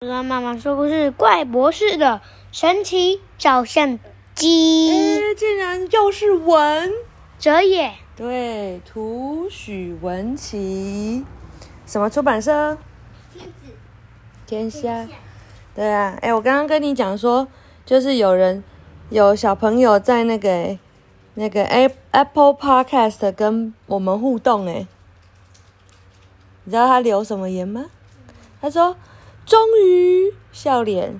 跟妈妈说故事，怪博士的神奇照相机。哎，竟然又是文哲也。对，图许文琪，什么出版社？天子。天下。对啊，哎，我刚刚跟你讲说，就是有人有小朋友在那个那个 Apple Podcast 跟我们互动，哎。你知道他留什么言吗？他说：“终于笑脸，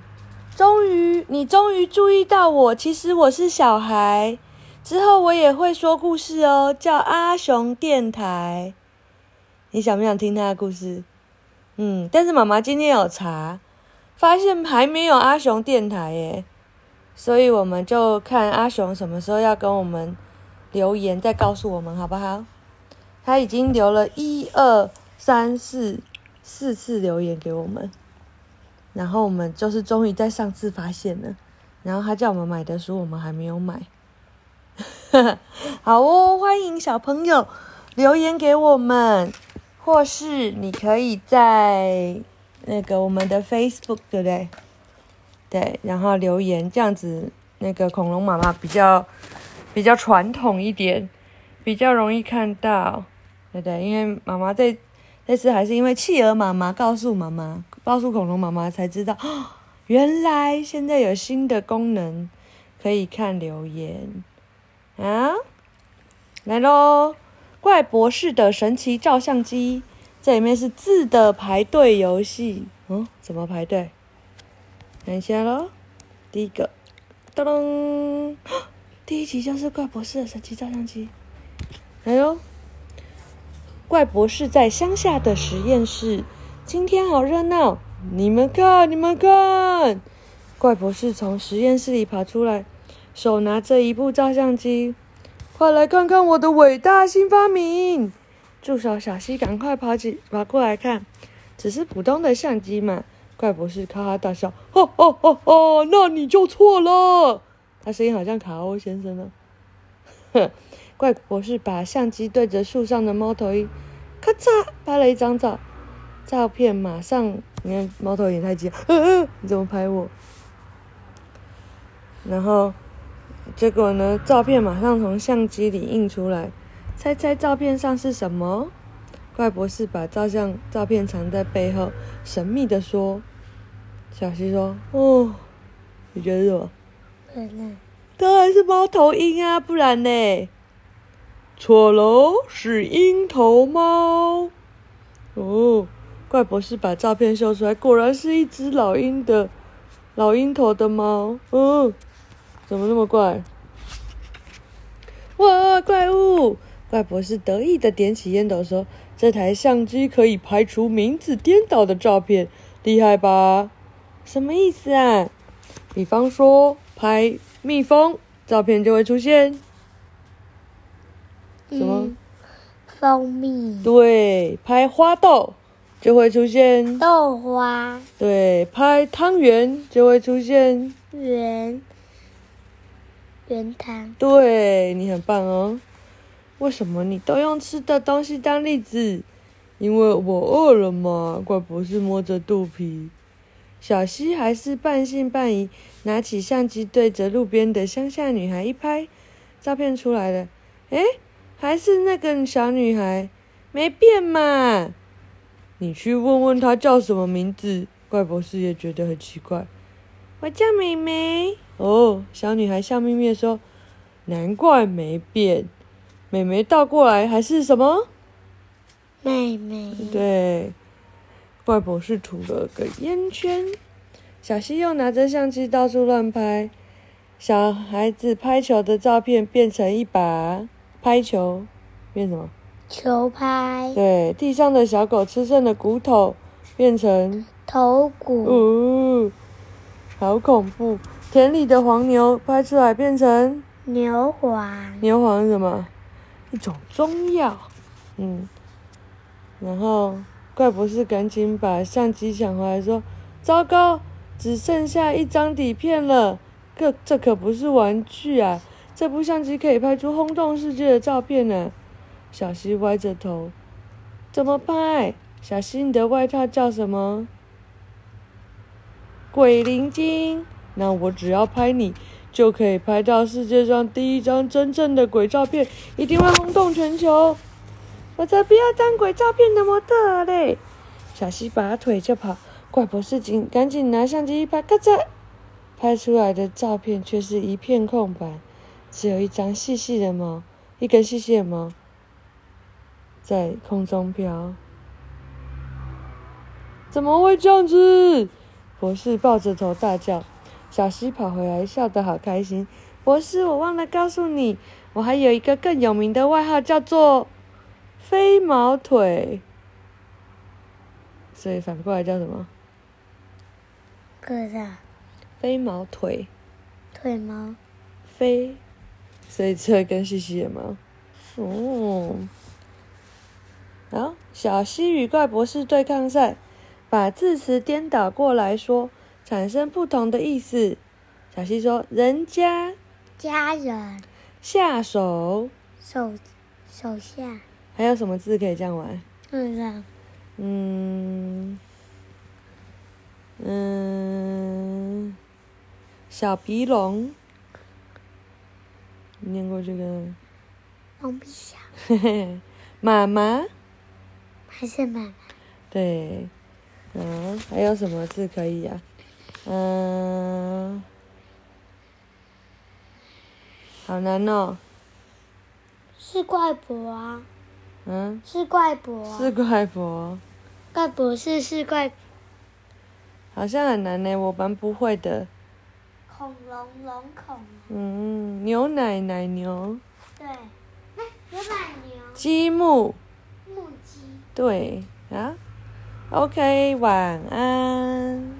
终于你终于注意到我，其实我是小孩。之后我也会说故事哦，叫阿雄电台。你想不想听他的故事？嗯，但是妈妈今天有查，发现还没有阿雄电台耶，所以我们就看阿雄什么时候要跟我们留言，再告诉我们好不好？他已经留了一二。”三四四次留言给我们，然后我们就是终于在上次发现了，然后他叫我们买的书，我们还没有买。好哦，欢迎小朋友留言给我们，或是你可以在那个我们的 Facebook 对不对？对，然后留言这样子，那个恐龙妈妈比较比较传统一点，比较容易看到，对对，因为妈妈在。这次还是因为企鹅妈妈告诉妈妈，告诉恐龙妈妈才知道，原来现在有新的功能，可以看留言啊！来喽，怪博士的神奇照相机，这里面是字的排队游戏，嗯，怎么排队？看一下喽，第一个，噔噔，第一集就是怪博士的神奇照相机，来喽。怪博士在乡下的实验室，今天好热闹！你们看，你们看！怪博士从实验室里爬出来，手拿着一部照相机，快来看看我的伟大新发明！助手小希赶快跑起，跑过来看，只是普通的相机嘛。怪博士哈哈大笑，哈哈哈哈！那你就错了。他声音好像卡欧先生呢。哼。怪博士把相机对着树上的猫头鹰，咔嚓拍了一张照，照片马上，你看猫头鹰也太急了，嗯嗯，你怎么拍我？然后结果呢？照片马上从相机里印出来，猜猜照片上是什么？怪博士把照相照片藏在背后，神秘的说：“小希说，哦，你觉得是什么？当然是猫头鹰啊，不然呢？”错喽，是鹰头猫。哦，怪博士把照片秀出来，果然是一只老鹰的老鹰头的猫。嗯、怎么那么怪？哇，怪物！怪博士得意的点起烟斗说：“这台相机可以拍出名字颠倒的照片，厉害吧？”什么意思啊？比方说，拍蜜蜂，照片就会出现。什么？嗯、蜂蜜。对，拍花豆就会出现豆花。对，拍汤圆就会出现圆圆汤。对，你很棒哦。为什么你都用吃的东西当例子？因为我饿了嘛。怪博士摸着肚皮。小溪还是半信半疑，拿起相机对着路边的乡下女孩一拍，照片出来了。诶还是那个小女孩，没变嘛？你去问问她叫什么名字。怪博士也觉得很奇怪。我叫美美。哦，小女孩笑眯眯的说：“难怪没变。美美倒过来还是什么？妹妹。对。怪博士吐了个烟圈。小西又拿着相机到处乱拍。小孩子拍球的照片变成一把。拍球变什么？球拍。对，地上的小狗吃剩的骨头变成头骨。哦，好恐怖！田里的黄牛拍出来变成牛黄。牛黄是什么？一种中药。嗯。然后怪博士赶紧把相机抢回来，说：“糟糕，只剩下一张底片了，这这可不是玩具啊！”这部相机可以拍出轰动世界的照片呢。小希歪着头，怎么拍？小希，你的外套叫什么？鬼灵精，那我只要拍你，就可以拍到世界上第一张真正的鬼照片，一定会轰动全球。我才不要当鬼照片的模特嘞！小希拔腿就跑，怪博士紧赶紧拿相机一拍，咔嚓，拍出来的照片却是一片空白，只有一张细细的毛，一根细细的毛在空中飘。怎么会这样子？博士抱着头大叫。小希跑回来，笑得好开心。博士，我忘了告诉你，我还有一个更有名的外号，叫做。飞毛腿，所以反过来叫什么？个子。飞毛腿。腿毛。飞，所以这根细细的毛。哦。好，小西与怪博士对抗赛，把字词颠倒过来说，产生不同的意思。小西说：“人家。”家人。下手。手，手下。还有什么字可以这样玩？嗯嗯嗯，小鼻龙，念过这个。嘿嘿，妈妈。还是妈妈。对，嗯，还有什么字可以呀？嗯，好难哦。是怪博啊。嗯，是怪博，是怪博，怪博士是怪，好像很难呢，我蛮不会的。恐龙龙恐。嗯，牛奶奶牛。对，那，牛奶牛。积木。木积。对啊，OK，晚安。